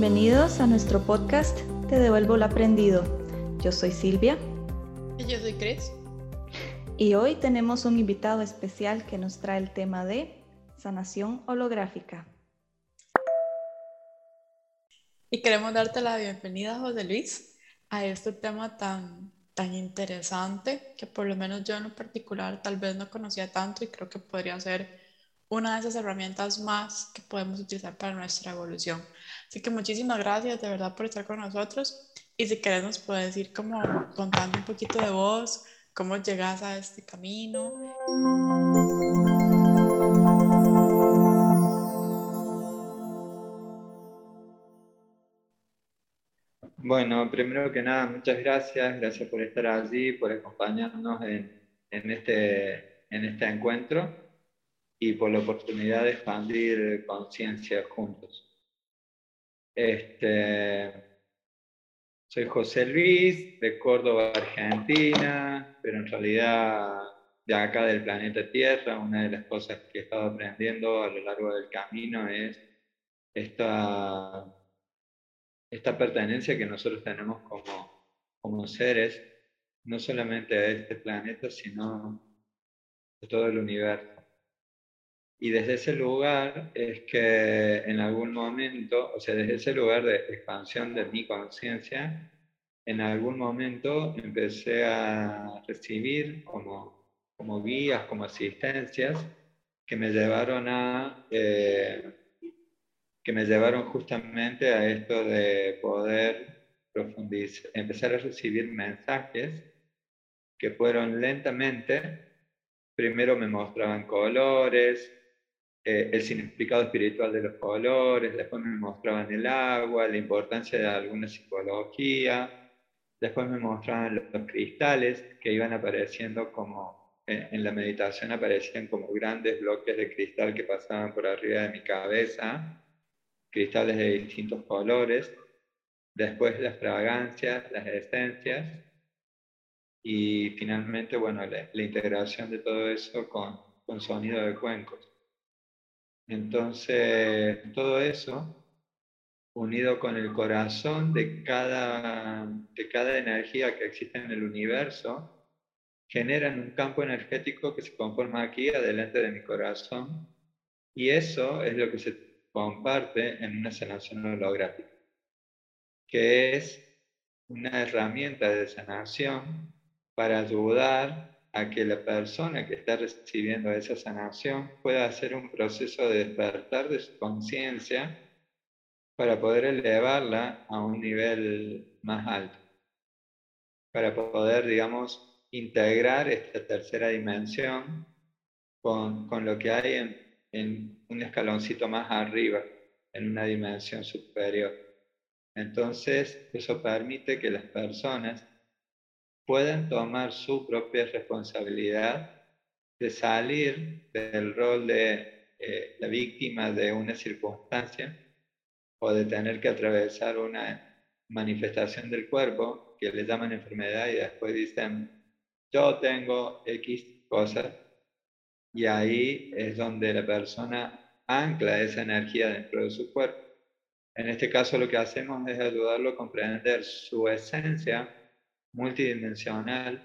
Bienvenidos a nuestro podcast Te devuelvo lo aprendido. Yo soy Silvia. Y yo soy Chris. Y hoy tenemos un invitado especial que nos trae el tema de sanación holográfica. Y queremos darte la bienvenida, José Luis, a este tema tan, tan interesante que por lo menos yo en lo particular tal vez no conocía tanto y creo que podría ser una de esas herramientas más que podemos utilizar para nuestra evolución. Así que muchísimas gracias de verdad por estar con nosotros y si querés nos puedes ir como contando un poquito de vos, cómo llegas a este camino. Bueno, primero que nada, muchas gracias, gracias por estar allí, por acompañarnos en, en, este, en este encuentro y por la oportunidad de expandir conciencia juntos. Este, soy José Luis, de Córdoba, Argentina, pero en realidad de acá del planeta Tierra. Una de las cosas que he estado aprendiendo a lo largo del camino es esta, esta pertenencia que nosotros tenemos como, como seres, no solamente a este planeta, sino a todo el universo. Y desde ese lugar es que en algún momento, o sea, desde ese lugar de expansión de mi conciencia, en algún momento empecé a recibir como, como guías, como asistencias, que me llevaron a, eh, que me llevaron justamente a esto de poder profundizar, empezar a recibir mensajes que fueron lentamente, primero me mostraban colores, eh, el significado espiritual de los colores, después me mostraban el agua, la importancia de alguna psicología, después me mostraban los, cristales que iban apareciendo como, en, la meditación aparecían como grandes bloques de cristal que pasaban por arriba de mi cabeza, cristales de distintos colores, después las fragancias, las esencias, y finalmente, bueno, la, integración de todo eso con, con sonido de cuencos. Entonces, todo eso, unido con el corazón de cada, de cada energía que existe en el universo, generan un campo energético que se conforma aquí, adelante de mi corazón, y eso es lo que se comparte en una sanación holográfica, que es una herramienta de sanación para ayudar a que la persona que está recibiendo esa sanación pueda hacer un proceso de despertar de su conciencia para poder elevarla a un nivel más alto, para poder, digamos, integrar esta tercera dimensión con, con lo que hay en, en un escaloncito más arriba, en una dimensión superior. Entonces, eso permite que las personas pueden tomar su propia responsabilidad de salir del rol de eh, la víctima de una circunstancia o de tener que atravesar una manifestación del cuerpo que le llaman enfermedad y después dicen, yo tengo X cosas, y ahí es donde la persona ancla esa energía dentro de su cuerpo. En este caso lo que hacemos es ayudarlo a comprender su esencia multidimensional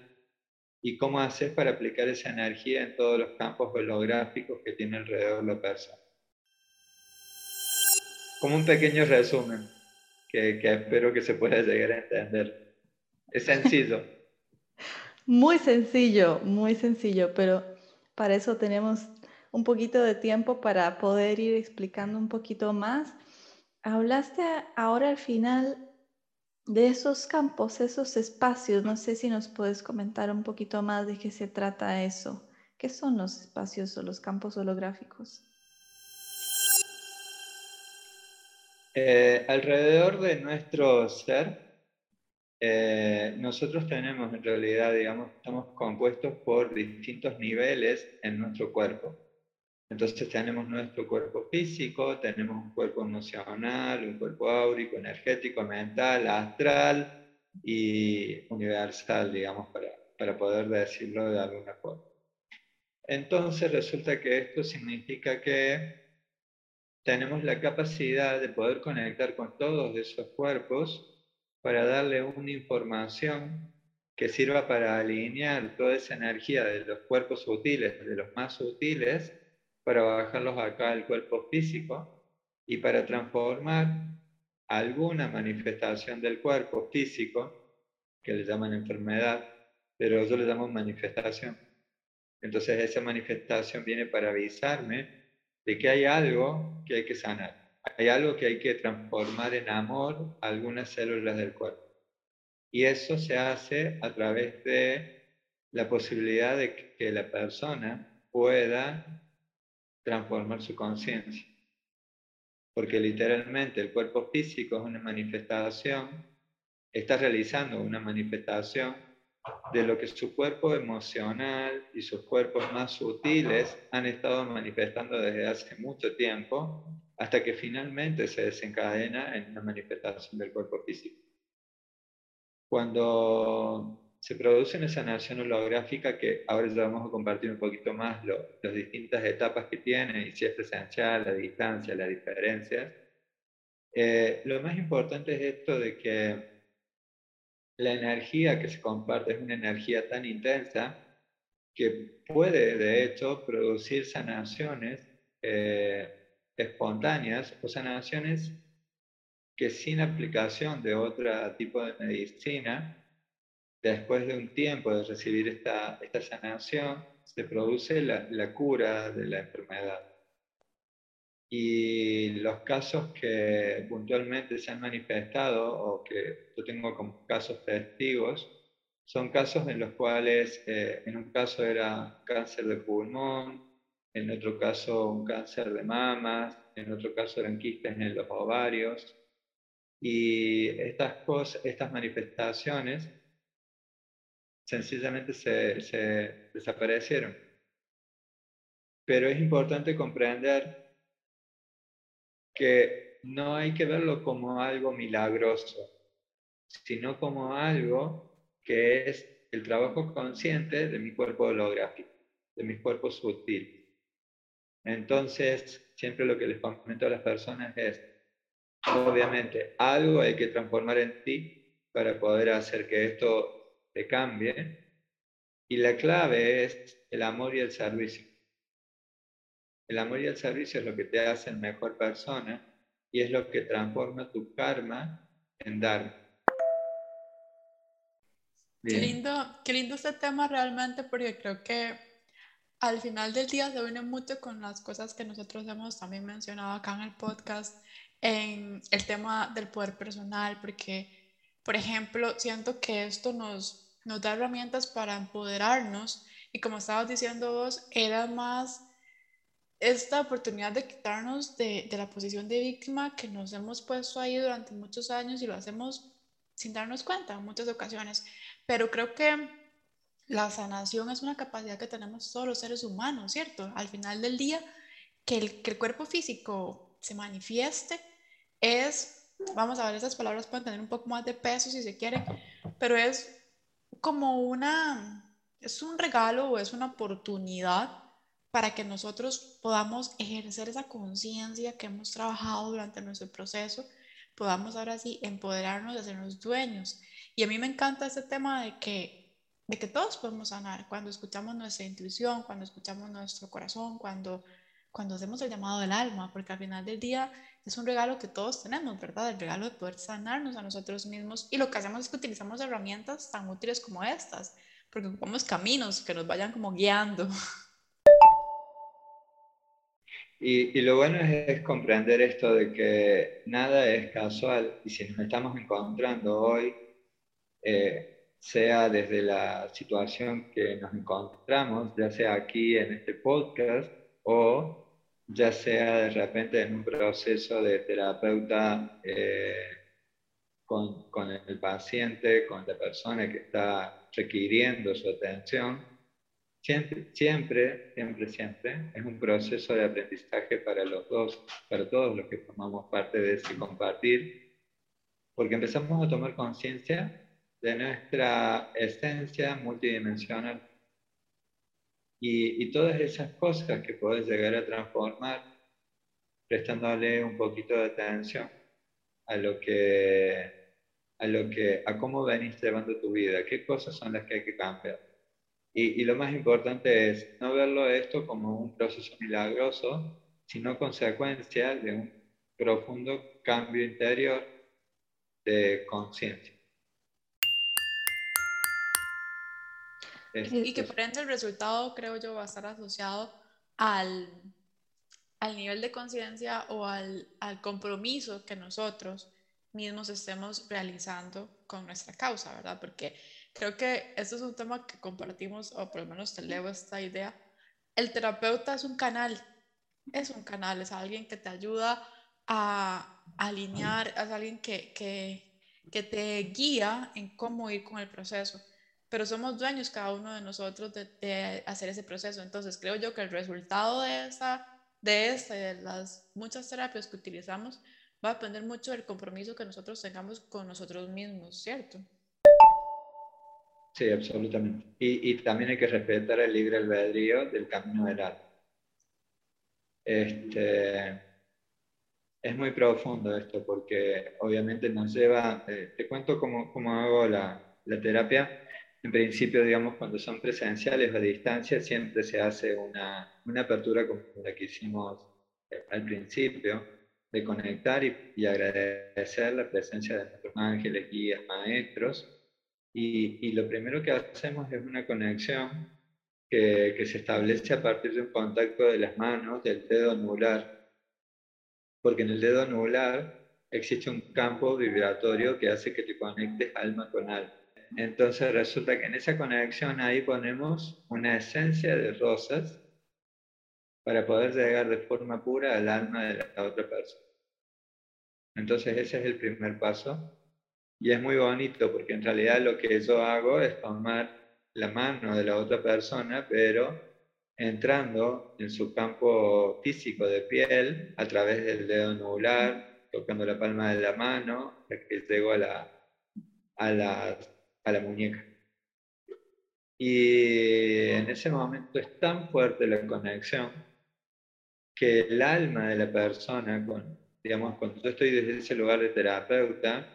y cómo hacer para aplicar esa energía en todos los campos holográficos que tiene alrededor la persona. Como un pequeño resumen que, que espero que se pueda llegar a entender. Es sencillo. muy sencillo, muy sencillo, pero para eso tenemos un poquito de tiempo para poder ir explicando un poquito más. Hablaste ahora al final de esos campos, esos espacios, no sé si nos puedes comentar un poquito más de qué se trata eso. ¿Qué son los espacios o los campos holográficos? Eh, alrededor de nuestro ser, eh, nosotros tenemos en realidad, digamos, estamos compuestos por distintos niveles en nuestro cuerpo. Entonces tenemos nuestro cuerpo físico, tenemos un cuerpo emocional, un cuerpo áurico, energético, mental, astral y universal, digamos, para, para poder decirlo de alguna forma. Entonces resulta que esto significa que tenemos la capacidad de poder conectar con todos esos cuerpos para darle una información que sirva para alinear toda esa energía de los cuerpos sutiles, de los más sutiles, para bajarlos acá al cuerpo físico y para transformar alguna manifestación del cuerpo físico, que le llaman enfermedad, pero yo le llamo manifestación. Entonces esa manifestación viene para avisarme de que hay algo que hay que sanar, hay algo que hay que transformar en amor algunas células del cuerpo. Y eso se hace a través de la posibilidad de que la persona pueda transformar su conciencia. Porque literalmente el cuerpo físico es una manifestación, está realizando una manifestación de lo que su cuerpo emocional y sus cuerpos más sutiles han estado manifestando desde hace mucho tiempo, hasta que finalmente se desencadena en una manifestación del cuerpo físico. Cuando se produce una sanación holográfica, que ahora ya vamos a compartir un poquito más las distintas etapas que tiene y si es presencial, la distancia, las diferencias, eh, lo más importante es esto de que la energía que se comparte es una energía tan intensa que puede, de hecho, producir sanaciones eh, espontáneas o sanaciones que sin aplicación de otro tipo de medicina, después de un tiempo de recibir esta, esta sanación, se produce la cura de la enfermedad. Y los casos que puntualmente se han manifestado o que yo tengo como casos testigos son casos en los cuales eh, en un caso era cáncer de pulmón, en otro caso un cáncer de mamas, en otro caso eran quistes en los ovarios. Y estas, cosas, estas manifestaciones sencillamente se, se desaparecieron. Pero es importante comprender que no hay que verlo como algo milagroso, sino como algo que es el trabajo consciente de mi cuerpo holográfico, de mi cuerpo sutil. Entonces, siempre lo que les comento a las personas es, obviamente, algo hay que transformar en ti para poder hacer que esto te cambie. Y la clave es el amor y el servicio. El amor y el servicio es lo que te hace mejor persona y es lo que transforma tu karma en dharma. Qué lindo, qué lindo este tema realmente porque creo que al final del día se une mucho con las cosas que nosotros hemos también mencionado acá en el podcast, en el tema del poder personal, porque, por ejemplo, siento que esto nos, nos da herramientas para empoderarnos y como estabas diciendo vos, era más esta oportunidad de quitarnos de, de, la posición de víctima que nos hemos puesto ahí durante muchos años y lo hacemos sin darnos cuenta en muchas ocasiones. Pero creo que la sanación es una capacidad que tenemos todos los seres humanos, ¿cierto? Al final del día, que el, que el cuerpo físico se manifieste es, vamos a ver, esas palabras pueden tener un poco más de peso si se quiere, pero es como una, es un regalo o es una oportunidad para que nosotros podamos ejercer esa conciencia que hemos trabajado durante nuestro proceso, podamos ahora sí empoderarnos de hacernos dueños. Y a mí me encanta este tema de que, de que todos podemos sanar cuando escuchamos nuestra intuición, cuando escuchamos nuestro corazón, cuando, cuando hacemos el llamado del alma, porque al final del día es un regalo que todos tenemos, ¿verdad? El regalo de poder sanarnos a nosotros mismos. Y lo que hacemos es que utilizamos herramientas tan útiles como estas, porque ocupamos caminos que nos vayan como guiando. Y, lo bueno es, comprender esto de que nada es casual y si nos estamos encontrando hoy, eh, sea desde la situación que nos encontramos, ya sea aquí en este podcast o ya sea de repente en un proceso de terapeuta eh, con, con el paciente, con la persona que está requiriendo su atención, Siempre, siempre, siempre, siempre es un proceso de aprendizaje para los dos, para todos los que formamos parte de ese compartir, porque empezamos a tomar conciencia de nuestra esencia multidimensional y, y, todas esas cosas que puedes llegar a transformar prestándole un poquito de atención a lo que a lo que a cómo venís llevando tu vida, qué cosas son las que hay que cambiar. Y, y lo más importante es no verlo esto como un proceso milagroso, sino consecuencia de un profundo cambio interior de conciencia. Y que por ende el resultado, creo yo, va a estar asociado al, al nivel de conciencia o al, al, compromiso que nosotros mismos estemos realizando con nuestra causa, ¿verdad? Porque creo que esto es un tema que compartimos, o por lo menos te leo esta idea. El terapeuta es un canal, es un canal, es alguien que te ayuda a alinear, es alguien que, que, que te guía en cómo ir con el proceso pero somos dueños cada uno de nosotros de, hacer ese proceso. Entonces creo yo que el resultado de esta, de esta y de las muchas terapias que utilizamos va a depender mucho del compromiso que nosotros tengamos con nosotros mismos, ¿cierto? Sí, absolutamente. Y, y también hay que respetar el libre albedrío del camino del alma. Este, es muy profundo esto porque obviamente nos lleva, eh, te cuento cómo, cómo hago la, la terapia en principio, digamos, cuando son presenciales o a distancia, siempre se hace una, una apertura como la que hicimos eh, al principio, de conectar y, agradecer la presencia de nuestros ángeles, guías, maestros. Y, y, lo primero que hacemos es una conexión que, que se establece a partir de un contacto de las manos, del dedo anular. Porque en el dedo anular existe un campo vibratorio que hace que te conectes alma con alma. Entonces resulta que en esa conexión ahí ponemos una esencia de rosas para poder llegar de forma pura al alma de la otra persona. Entonces ese es el primer paso y es muy bonito porque en realidad lo que yo hago es tomar la mano de la otra persona, pero entrando en su campo físico de piel a través del dedo anular, tocando la palma de la mano, que llego a la, a las a la muñeca. Y en ese momento es tan fuerte la conexión que el alma de la persona, con, digamos, cuando yo estoy desde ese lugar de terapeuta,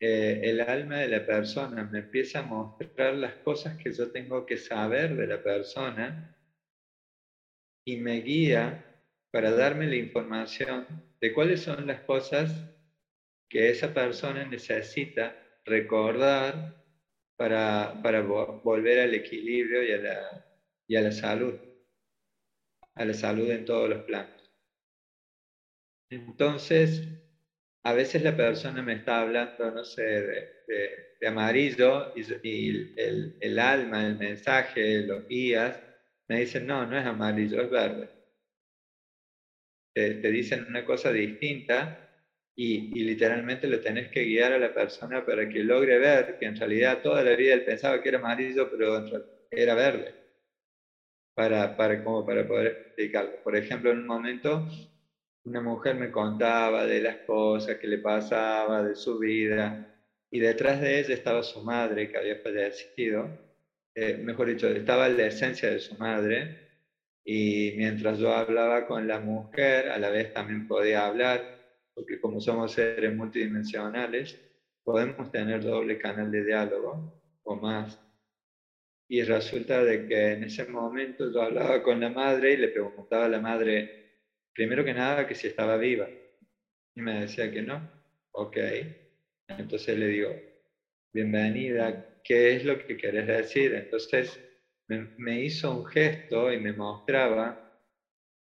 eh, el alma de la persona me empieza a mostrar las cosas que yo tengo que saber de la persona y me guía para darme la información de cuáles son las cosas que esa persona necesita recordar para, para volver al equilibrio y a, la, y a la salud, a la salud en todos los planos. Entonces, a veces la persona me está hablando, no sé, de, de, amarillo y, el, el, alma, el mensaje, los guías, me dicen, no, no es amarillo, es verde. te dicen una cosa distinta y, literalmente le tenés que guiar a la persona para que logre ver que en realidad toda la vida él pensaba que era amarillo, pero era verde, para, para, como para poder explicarlo. Por ejemplo, en un momento una mujer me contaba de las cosas que le pasaba, de su vida, y detrás de ella estaba su madre que había fallecido, eh, mejor dicho, estaba la esencia de su madre, y mientras yo hablaba con la mujer, a la vez también podía hablar porque como somos seres multidimensionales, podemos tener doble canal de diálogo o más. Y resulta de que en ese momento yo hablaba con la madre y le preguntaba a la madre, primero que nada, que si estaba viva. Y me decía que no. Ok. Entonces le digo, bienvenida, ¿qué es lo que querés decir? Entonces me, me hizo un gesto y me mostraba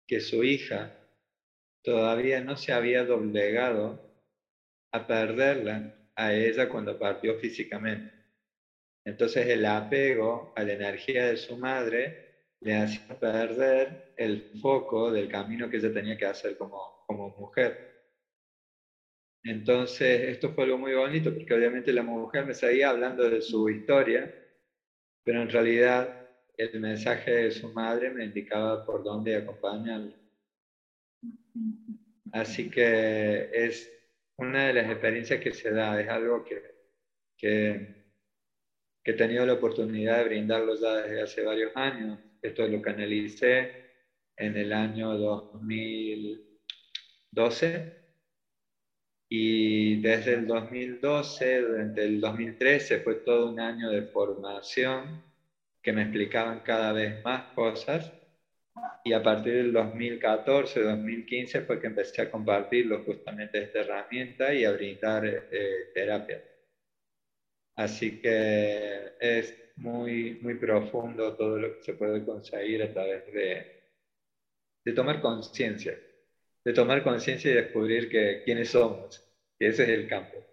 que su hija todavía no se había doblegado a perderla a ella cuando partió físicamente. Entonces el apego a la energía de su madre le hacía perder el foco del camino que ella tenía que hacer como, como mujer. Entonces esto fue algo muy bonito porque obviamente la mujer me seguía hablando de su historia, pero en realidad el mensaje de su madre me indicaba por dónde acompañarla. Así que es una de las experiencias que se da, es algo que, que, he tenido la oportunidad de brindarlo ya desde hace varios años. Esto lo canalicé en el año 2000, 2012 y desde el 2012, durante el 2013 fue todo un año de formación que me explicaban cada vez más cosas y a partir del 2014, 2015 fue que empecé a compartirlo justamente esta herramienta y a brindar eh, terapia. Así que es muy, muy profundo todo lo que se puede conseguir a través de, de tomar conciencia, de tomar conciencia y descubrir que, quiénes somos, y ese es el campo.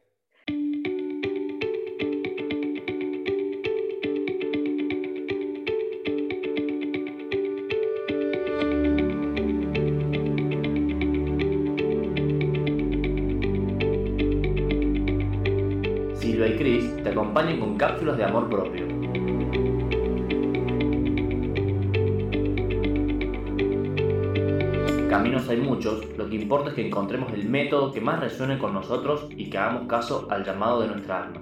Acompañen con cápsulas de amor propio. Caminos hay muchos, lo que importa es que encontremos el método que más resuene con nosotros y que hagamos caso al llamado de nuestra alma.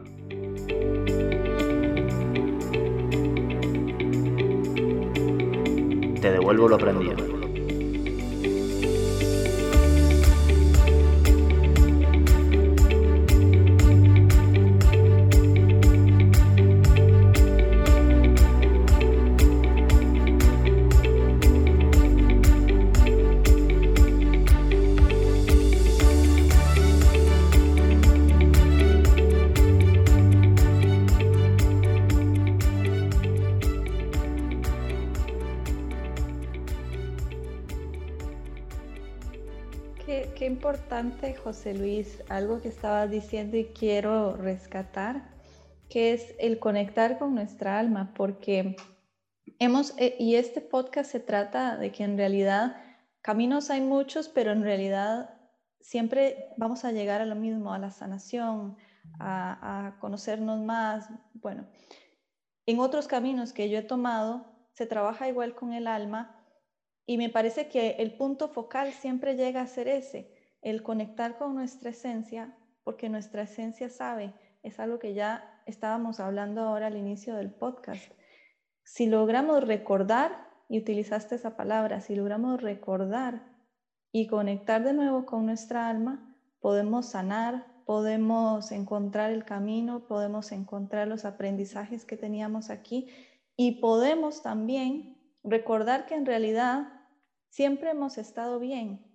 Te devuelvo lo aprendido. José Luis, algo que estabas diciendo y quiero rescatar, que es el conectar con nuestra alma, porque hemos, eh, y este podcast se trata de que en realidad caminos hay muchos, pero en realidad siempre vamos a llegar a lo mismo, a la sanación, a conocernos más. Bueno, en otros caminos que yo he tomado, se trabaja igual con el alma y me parece que el punto focal siempre llega a ser ese, el conectar con nuestra esencia, porque nuestra esencia sabe, es algo que ya estábamos hablando ahora al inicio del podcast. Si logramos recordar, y utilizaste esa palabra, si logramos recordar y conectar de nuevo con nuestra alma, podemos sanar, podemos encontrar el camino, podemos encontrar los aprendizajes que teníamos aquí y podemos también recordar que en realidad siempre hemos estado bien,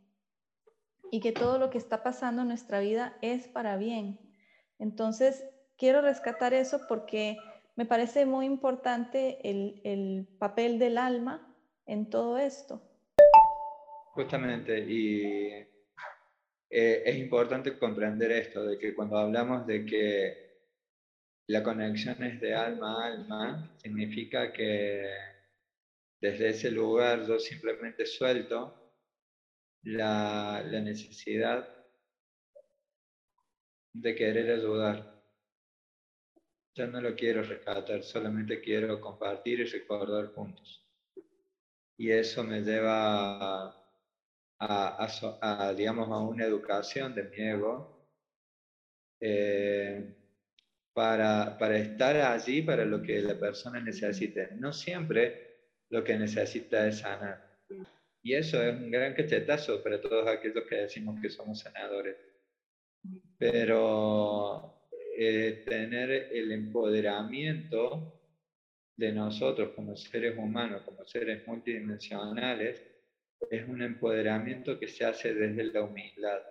y que todo lo que está pasando en nuestra vida es para bien. Entonces, quiero rescatar eso porque me parece muy importante el, papel del alma en todo esto. Justamente, y eh, es importante comprender esto, de que cuando hablamos de que la conexión es de alma a alma, significa que desde ese lugar yo simplemente suelto la, necesidad de querer ayudar. Ya no lo quiero rescatar, solamente quiero compartir y recordar juntos. Y eso me lleva a, digamos, a una educación de mi ego eh, para, para estar allí para lo que la persona necesite. No siempre lo que necesita es sanar y eso es un gran cachetazo para todos aquellos que decimos que somos sanadores. Pero eh, tener el empoderamiento de nosotros como seres humanos, como seres multidimensionales, es un empoderamiento que se hace desde la humildad.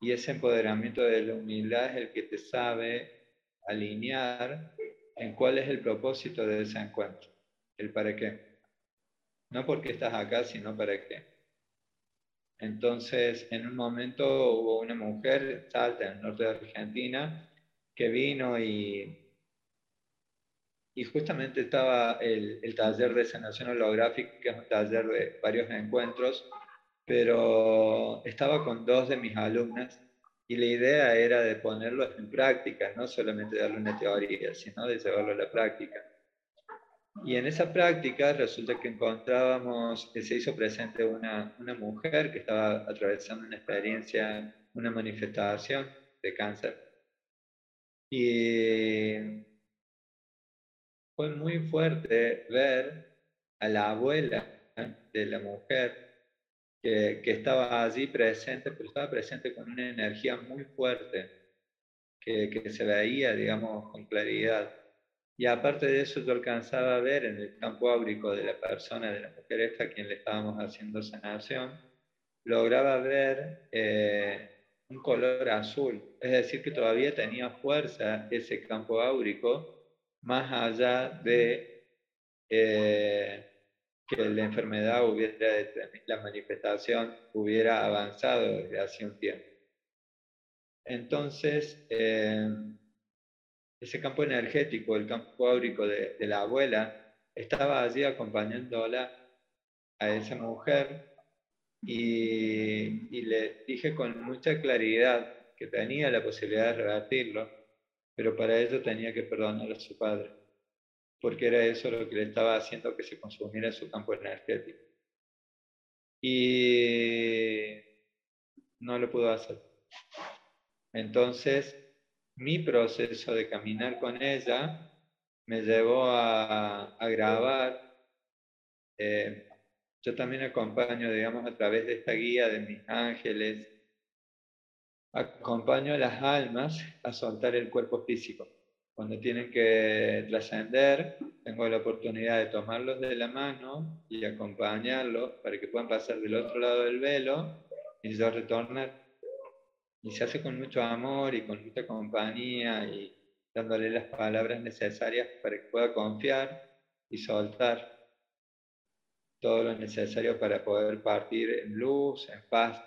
Y ese empoderamiento de la humildad es el que te sabe alinear en cuál es el propósito de ese encuentro, el para qué. No porque estás acá, sino para qué. Entonces, en un momento hubo una mujer, Salta, en el norte de Argentina, que vino y, y justamente estaba el, el taller de sanación holográfica, que es un taller de varios encuentros, pero estaba con dos de mis alumnas y la idea era de ponerlo en práctica, no solamente darle una teoría, sino de llevarlo a la práctica. Y en esa práctica resulta que encontrábamos, que se hizo presente una, una mujer que estaba atravesando una experiencia, una manifestación de cáncer. Y fue muy fuerte ver a la abuela de la mujer que, estaba allí presente, pero estaba presente con una energía muy fuerte, que, que se veía, digamos, con claridad. Y aparte de eso, yo alcanzaba a ver en el campo áurico de la persona, de la mujer esta a quien le estábamos haciendo sanación, lograba ver eh, un color azul. Es decir, que todavía tenía fuerza ese campo áurico, más allá de eh, que la enfermedad hubiera, la manifestación hubiera avanzado desde hace un tiempo. Entonces, eh, ese campo energético, el campo áurico de, la abuela, estaba allí acompañándola a esa mujer y, y, le dije con mucha claridad que tenía la posibilidad de rebatirlo, pero para ello tenía que perdonar a su padre, porque era eso lo que le estaba haciendo que se consumiera su campo energético. Y no lo pudo hacer. Entonces, mi proceso de caminar con ella me llevó a, grabar. Eh, yo también acompaño, digamos, a través de esta guía de mis ángeles, acompaño a las almas a soltar el cuerpo físico. Cuando tienen que trascender, tengo la oportunidad de tomarlos de la mano y acompañarlos para que puedan pasar del otro lado del velo y yo retornar y se hace con mucho amor y con mucha compañía y dándole las palabras necesarias para que pueda confiar y soltar todo lo necesario para poder partir en luz, en paz.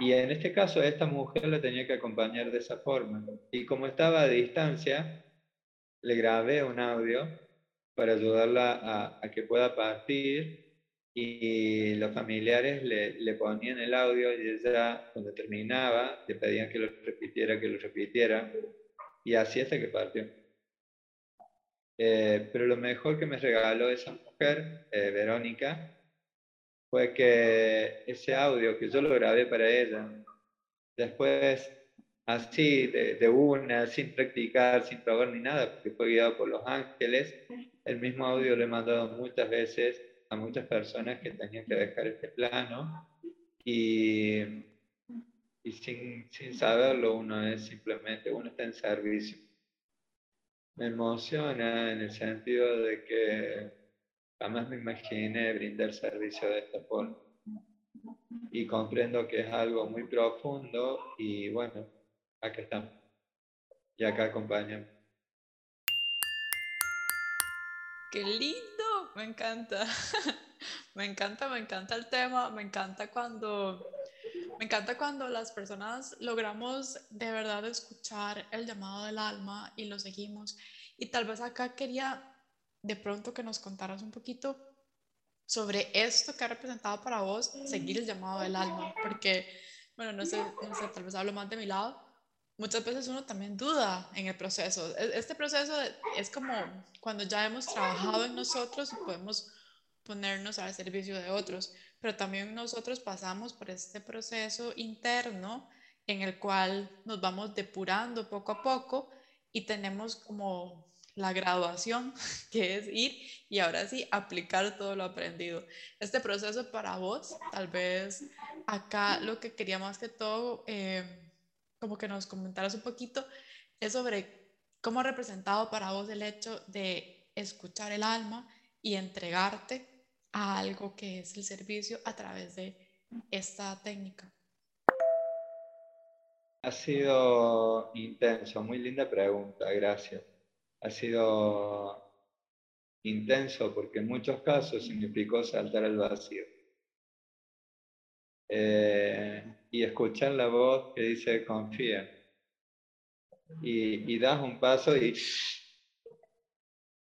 Y en este caso, esta mujer la tenía que acompañar de esa forma. Y como estaba a distancia, le grabé un audio para ayudarla a, a que pueda partir y los familiares le, le, ponían el audio y ella cuando terminaba le pedían que lo repitiera, que lo repitiera y así hasta que partió. Eh, pero lo mejor que me regaló esa mujer, eh, Verónica, fue que ese audio que yo lo grabé para ella, después así de, de una, sin practicar, sin probar ni nada, porque fue guiado por los ángeles, el mismo audio lo he mandado muchas veces a muchas personas que tenían que dejar este plano y, y sin, sin saberlo uno es simplemente, uno está en servicio. Me emociona en el sentido de que jamás me imaginé brindar servicio de esta forma. Y comprendo que es algo muy profundo y bueno, acá estamos. Y acá acompañamos. ¡Qué lindo! me encanta. me encanta, me encanta el tema, me encanta cuando me encanta cuando las personas logramos de verdad escuchar el llamado del alma y lo seguimos. Y tal vez acá quería de pronto que nos contaras un poquito sobre esto que ha representado para vos seguir el llamado del alma, porque, bueno, no sé, no sé, tal vez hablo más de mi lado, muchas veces uno también duda en el proceso. E, este proceso es como cuando ya hemos trabajado en nosotros y podemos ponernos al servicio de otros, pero también nosotros pasamos por este proceso interno en el cual nos vamos depurando poco a poco y tenemos como la graduación, que es ir y ahora sí aplicar todo lo aprendido. Este proceso para vos, tal vez acá lo que quería más que todo... Eh, como que nos comentaras un poquito, es sobre cómo ha representado para vos el hecho de escuchar el alma y entregarte a algo que es el servicio a través de esta técnica. Ha sido intenso, muy linda pregunta, gracias. Ha sido intenso porque en muchos casos significó saltar al vacío. Eh, y escuchar la voz que dice confía. Y, y das un paso y,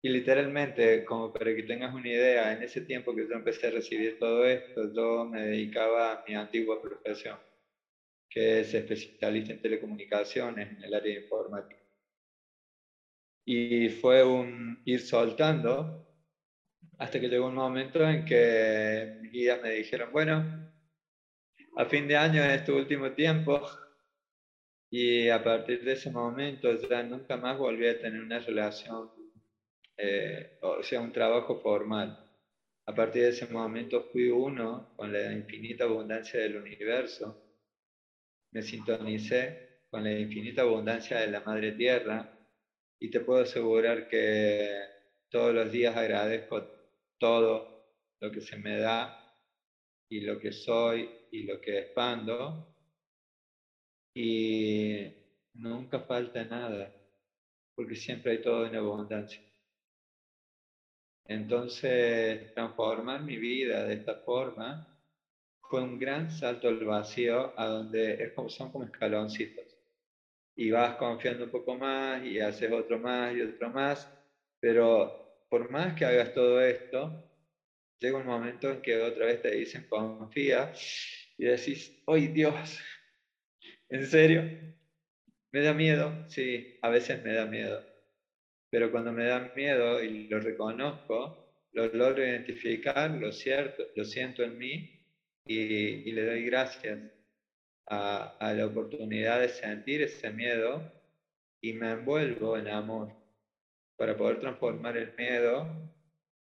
y literalmente, como para que tengas una idea, en ese tiempo que yo empecé a recibir todo esto, yo me dedicaba a mi antigua profesión, que es especialista en telecomunicaciones en el área de informática. Y fue un ir soltando hasta que llegó un momento en que mis guías me dijeron, bueno, a fin de año en este último tiempo y a partir de ese momento ya nunca más volví a tener una relación, eh, o sea, un trabajo formal. A partir de ese momento fui uno con la infinita abundancia del universo. Me sintonicé con la infinita abundancia de la Madre Tierra y te puedo asegurar que todos los días agradezco todo lo que se me da y lo que soy y lo que expando y nunca falta nada porque siempre hay todo en abundancia. Entonces, transformar mi vida de esta forma fue un gran salto al vacío, a donde es como, son como escaloncitos. Y vas confiando un poco más y haces otro más y otro más, pero por más que hagas todo esto, llega un momento en que otra vez te dicen confía y decís, ¡ay Dios! ¿En serio? ¿Me da miedo? Sí, a veces me da miedo pero cuando me da miedo y lo reconozco, lo logro identificar, lo, cierto, lo siento en mí y, le doy gracias a, a, la oportunidad de sentir ese miedo y me envuelvo en amor para poder transformar el miedo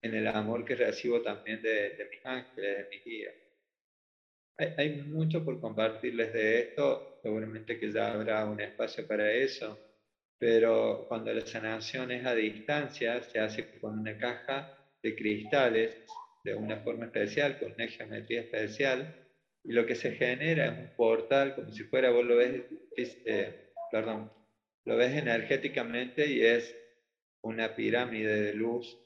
en el amor que recibo también de, de mis ángeles, de mis guías. Hay, mucho por compartirles de esto, seguramente que ya habrá un espacio para eso pero cuando la sanación es a distancia, se hace con una caja de cristales de una forma especial, con una geometría especial, y lo que se genera es un portal, como si fuera, vos lo ves, eh, perdón, lo ves energéticamente y es una pirámide de luz,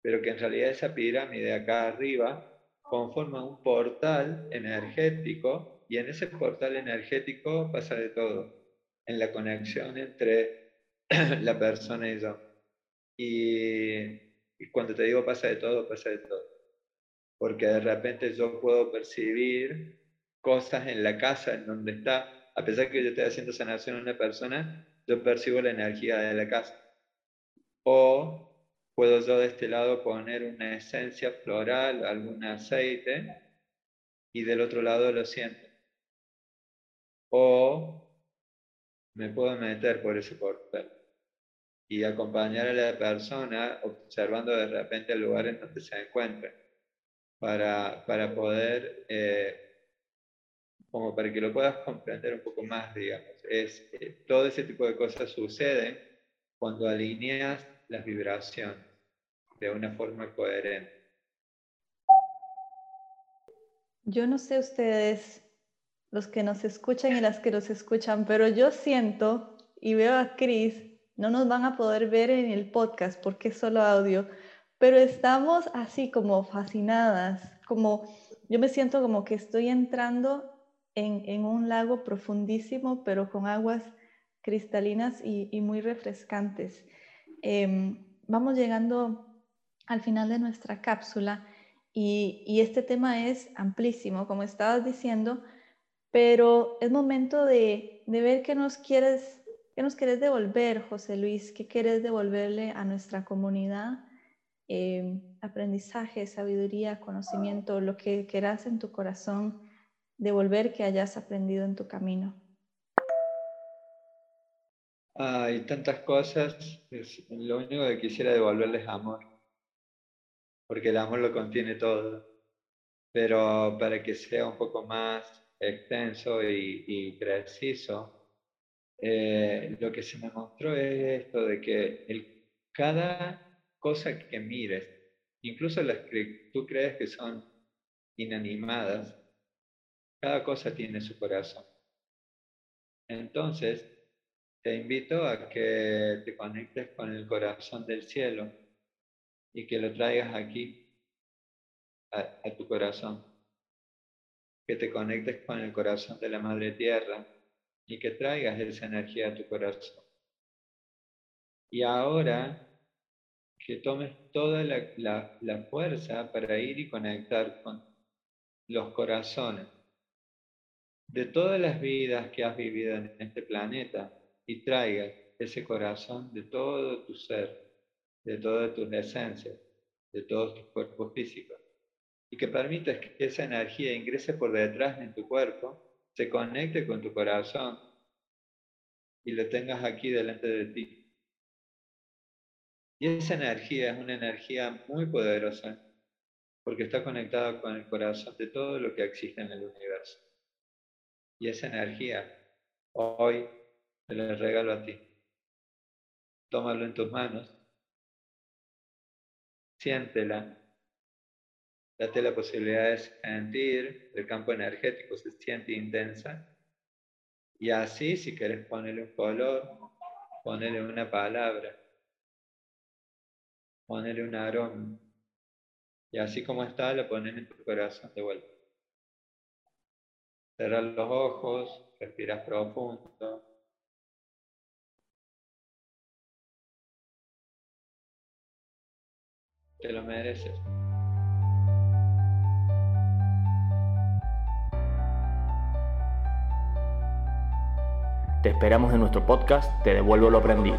pero que en realidad esa pirámide acá arriba conforma un portal energético y en ese portal energético pasa de todo, en la conexión entre la persona y yo. Y, cuando te digo pasa de todo, pasa de todo. Porque de repente yo puedo percibir cosas en la casa en donde está, a pesar que yo esté haciendo sanación a una persona, yo percibo la energía de la casa. O puedo yo de este lado poner una esencia floral, algún aceite, y del otro lado lo siento. O me puedo meter por ese portal y acompañar a la persona observando de repente el lugar en donde se encuentra para, para poder, eh, como para que lo puedas comprender un poco más, digamos. Es, eh, todo ese tipo de cosas suceden cuando alineas las vibraciones de una forma coherente. Yo no sé ustedes, los que nos escuchan y las que nos escuchan, pero yo siento y veo a Cris no nos van a poder ver en el podcast porque es solo audio, pero estamos así como fascinadas, como yo me siento como que estoy entrando en, un lago profundísimo, pero con aguas cristalinas y, muy refrescantes. Em, vamos llegando al final de nuestra cápsula y, este tema es amplísimo, como estabas diciendo, pero es momento de, de ver qué nos quieres ¿Qué nos quieres devolver, José Luis? ¿Qué quieres devolverle a nuestra comunidad? Eh, aprendizaje, sabiduría, conocimiento, lo que quieras en tu corazón devolver que hayas aprendido en tu camino. Hay tantas cosas, lo único que quisiera devolverles es amor, porque el amor lo contiene todo, pero para que sea un poco más extenso y, y preciso, eh, lo que se me mostró es esto de que cada cosa que mires, incluso las que tú crees que son inanimadas, cada cosa tiene su corazón. Entonces, te invito a que te conectes con el corazón del cielo y que lo traigas aquí, a, tu corazón. Que te conectes con el corazón de la Madre Tierra y que traigas esa energía a tu corazón. Y ahora que tomes toda la, fuerza para ir y conectar con los corazones de todas las vidas que has vivido en este planeta y traigas ese corazón de todo tu ser, de todas tus esencias, de todos tus cuerpos físicos. Y que permitas que esa energía ingrese por detrás en tu cuerpo se conecte con tu corazón y lo tengas aquí delante de ti. Y esa energía es una energía muy poderosa, porque está conectada con el corazón de todo lo que existe en el universo. Y esa energía, hoy te la regalo a ti. Tómalo en tus manos, siéntela, date la posibilidad de sentir, el campo energético se siente intensa, y así si quieres ponerle un color, ponerle una palabra, ponerle un aroma. Y así como está, lo pones en tu corazón de vuelta. Cerrar los ojos, respiras profundo. Te lo mereces. Te esperamos en nuestro podcast Te devuelvo lo aprendido.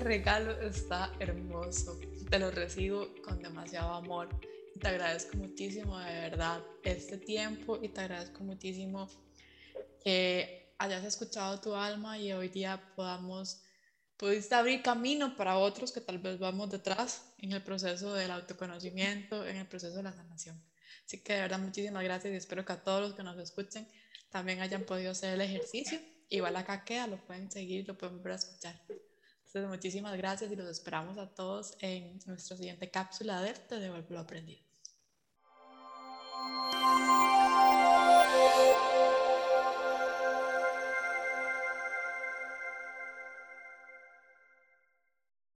Regalo está hermoso. Te lo recibo con demasiado amor. Te agradezco muchísimo de verdad este tiempo y te agradezco muchísimo que hayas escuchado tu alma y hoy día podamos, pudiste abrir camino para otros que tal vez vamos detrás en el proceso del autoconocimiento, en el proceso de la sanación. Así que de verdad muchísimas gracias y espero que a todos los que nos escuchen también hayan podido hacer el ejercicio. Igual acá queda, lo pueden seguir, lo pueden volver a escuchar. Entonces, muchísimas gracias y los esperamos a todos en nuestra siguiente cápsula de Te devuelvo lo aprendido.